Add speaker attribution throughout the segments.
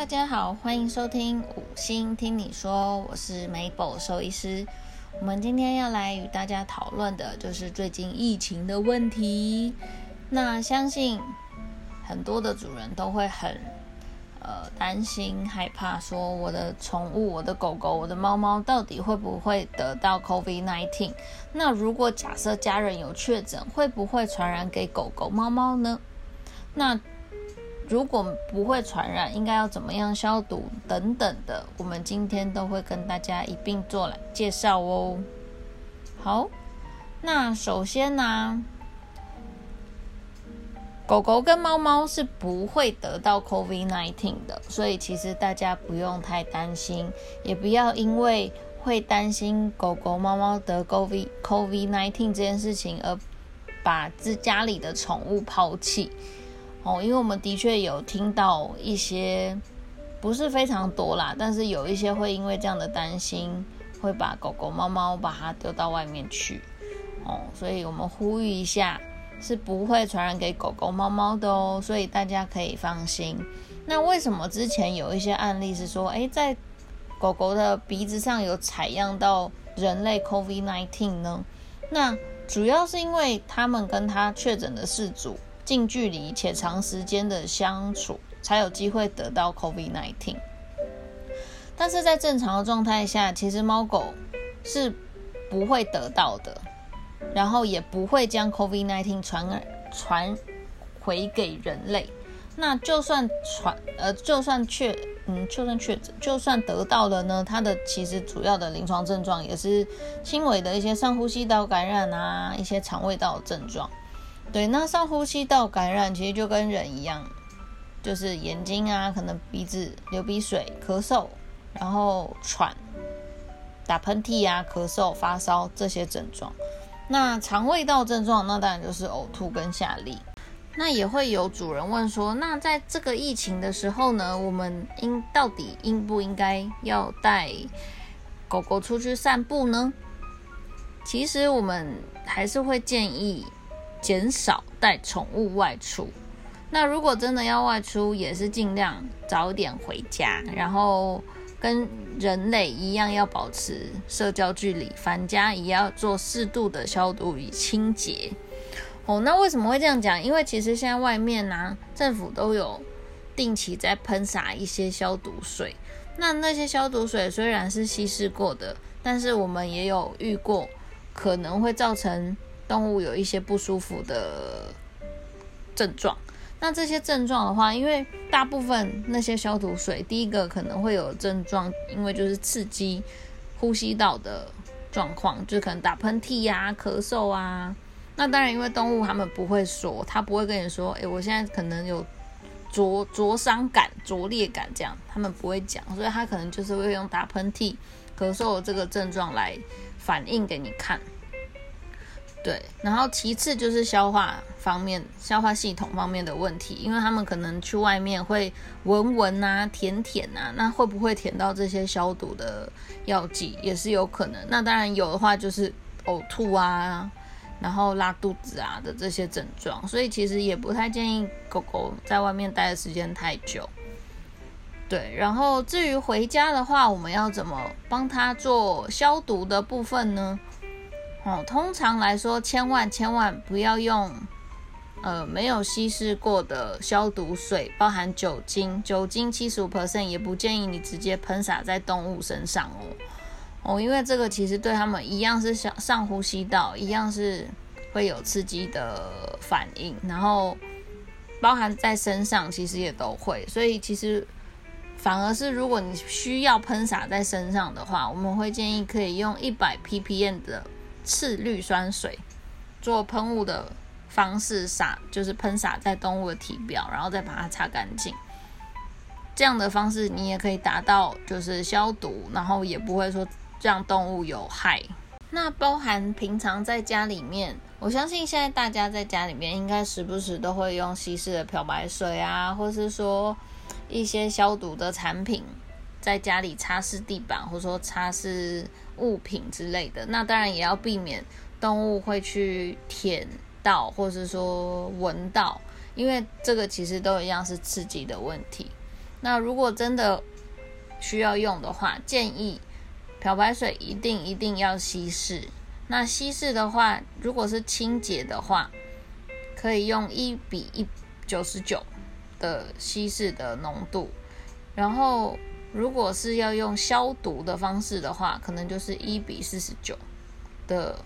Speaker 1: 大家好，欢迎收听五星听你说，我是美宝兽医师。我们今天要来与大家讨论的就是最近疫情的问题。那相信很多的主人都会很呃担心、害怕，说我的宠物、我的狗狗、我的猫猫到底会不会得到 COVID-19？那如果假设家人有确诊，会不会传染给狗狗、猫猫呢？那如果不会传染，应该要怎么样消毒等等的，我们今天都会跟大家一并做来介绍哦。好，那首先呢，狗狗跟猫猫是不会得到 COVID-19 的，所以其实大家不用太担心，也不要因为会担心狗狗、猫猫得 COVID COVID-19 这件事情而把自家里的宠物抛弃。哦，因为我们的确有听到一些，不是非常多啦，但是有一些会因为这样的担心，会把狗狗、猫猫把它丢到外面去。哦，所以我们呼吁一下，是不会传染给狗狗、猫猫的哦，所以大家可以放心。那为什么之前有一些案例是说，诶，在狗狗的鼻子上有采样到人类 COVID-19 呢？那主要是因为他们跟他确诊的事主。近距离且长时间的相处，才有机会得到 COVID-19。但是在正常的状态下，其实猫狗是不会得到的，然后也不会将 COVID-19 传传回给人类。那就算传呃，就算确嗯，就算确诊，就算得到了呢，它的其实主要的临床症状也是轻微的一些上呼吸道感染啊，一些肠胃道症状。对，那上呼吸道感染其实就跟人一样，就是眼睛啊，可能鼻子流鼻水、咳嗽，然后喘、打喷嚏啊、咳嗽、发烧这些症状。那肠胃道症状，那当然就是呕吐跟下痢。那也会有主人问说，那在这个疫情的时候呢，我们应到底应不应该要带狗狗出去散步呢？其实我们还是会建议。减少带宠物外出。那如果真的要外出，也是尽量早点回家，然后跟人类一样要保持社交距离，返家也要做适度的消毒与清洁。哦，那为什么会这样讲？因为其实现在外面呢，政府都有定期在喷洒一些消毒水。那那些消毒水虽然是稀释过的，但是我们也有遇过可能会造成。动物有一些不舒服的症状，那这些症状的话，因为大部分那些消毒水，第一个可能会有症状，因为就是刺激呼吸道的状况，就可能打喷嚏呀、咳嗽啊。那当然，因为动物它们不会说，它不会跟你说，诶，我现在可能有灼灼伤感、灼裂感这样，他们不会讲，所以它可能就是会用打喷嚏、咳嗽这个症状来反映给你看。对，然后其次就是消化方面、消化系统方面的问题，因为他们可能去外面会闻闻啊、舔舔啊，那会不会舔到这些消毒的药剂也是有可能。那当然有的话就是呕吐啊，然后拉肚子啊的这些症状，所以其实也不太建议狗狗在外面待的时间太久。对，然后至于回家的话，我们要怎么帮它做消毒的部分呢？哦，通常来说，千万千万不要用，呃，没有稀释过的消毒水，包含酒精，酒精七十五 percent，也不建议你直接喷洒在动物身上哦。哦，因为这个其实对他们一样是上上呼吸道，一样是会有刺激的反应，然后包含在身上其实也都会，所以其实反而是如果你需要喷洒在身上的话，我们会建议可以用一百 ppm 的。次氯酸水做喷雾的方式洒，就是喷洒在动物的体表，然后再把它擦干净。这样的方式你也可以达到就是消毒，然后也不会说让动物有害。那包含平常在家里面，我相信现在大家在家里面应该时不时都会用稀释的漂白水啊，或是说一些消毒的产品。在家里擦拭地板，或者说擦拭物品之类的，那当然也要避免动物会去舔到，或是说闻到，因为这个其实都一样是刺激的问题。那如果真的需要用的话，建议漂白水一定一定要稀释。那稀释的话，如果是清洁的话，可以用一比一九十九的稀释的浓度。然后，如果是要用消毒的方式的话，可能就是一比四十九的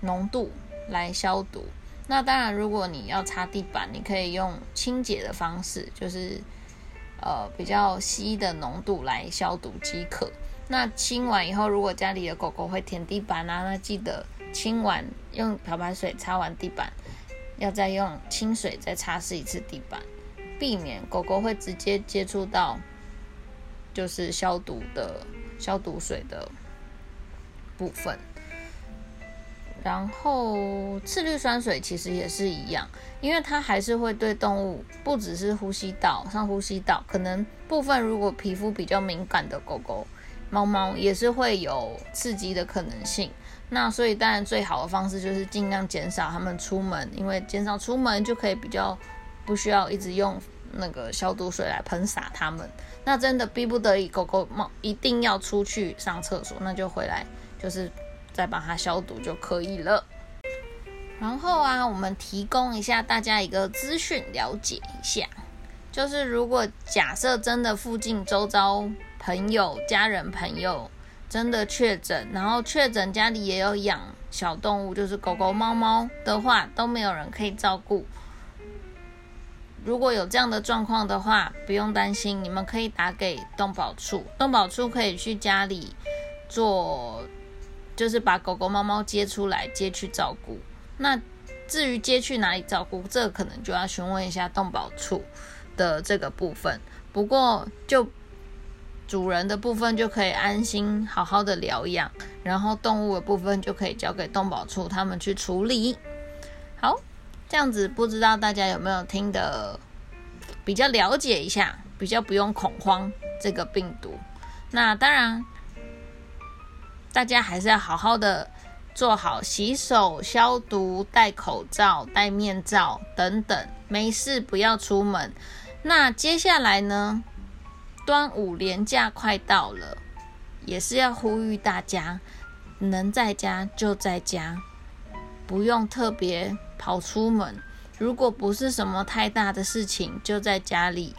Speaker 1: 浓度来消毒。那当然，如果你要擦地板，你可以用清洁的方式，就是呃比较稀的浓度来消毒即可。那清完以后，如果家里的狗狗会舔地板啊，那记得清完用漂白水擦完地板，要再用清水再擦拭一次地板，避免狗狗会直接接触到就是消毒的消毒水的部分。然后次氯酸水其实也是一样，因为它还是会对动物，不只是呼吸道上呼吸道，可能部分如果皮肤比较敏感的狗狗。猫猫也是会有刺激的可能性，那所以当然最好的方式就是尽量减少它们出门，因为减少出门就可以比较不需要一直用那个消毒水来喷洒它们。那真的逼不得已，狗狗猫一定要出去上厕所，那就回来就是再把它消毒就可以了。然后啊，我们提供一下大家一个资讯，了解一下，就是如果假设真的附近周遭。朋友、家人、朋友真的确诊，然后确诊家里也有养小动物，就是狗狗、猫猫的话，都没有人可以照顾。如果有这样的状况的话，不用担心，你们可以打给动保处，动保处可以去家里做，就是把狗狗、猫猫接出来接去照顾。那至于接去哪里照顾，这可能就要询问一下动保处的这个部分。不过就。主人的部分就可以安心好好的疗养，然后动物的部分就可以交给动保处他们去处理。好，这样子不知道大家有没有听的比较了解一下，比较不用恐慌这个病毒。那当然，大家还是要好好的做好洗手、消毒、戴口罩、戴面罩等等，没事不要出门。那接下来呢？端午连假快到了，也是要呼吁大家，能在家就在家，不用特别跑出门。如果不是什么太大的事情，就在家里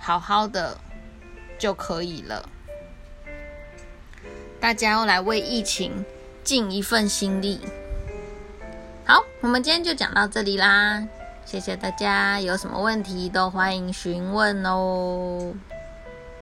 Speaker 1: 好好的就可以了。大家要来为疫情尽一份心力。好，我们今天就讲到这里啦，谢谢大家，有什么问题都欢迎询问哦。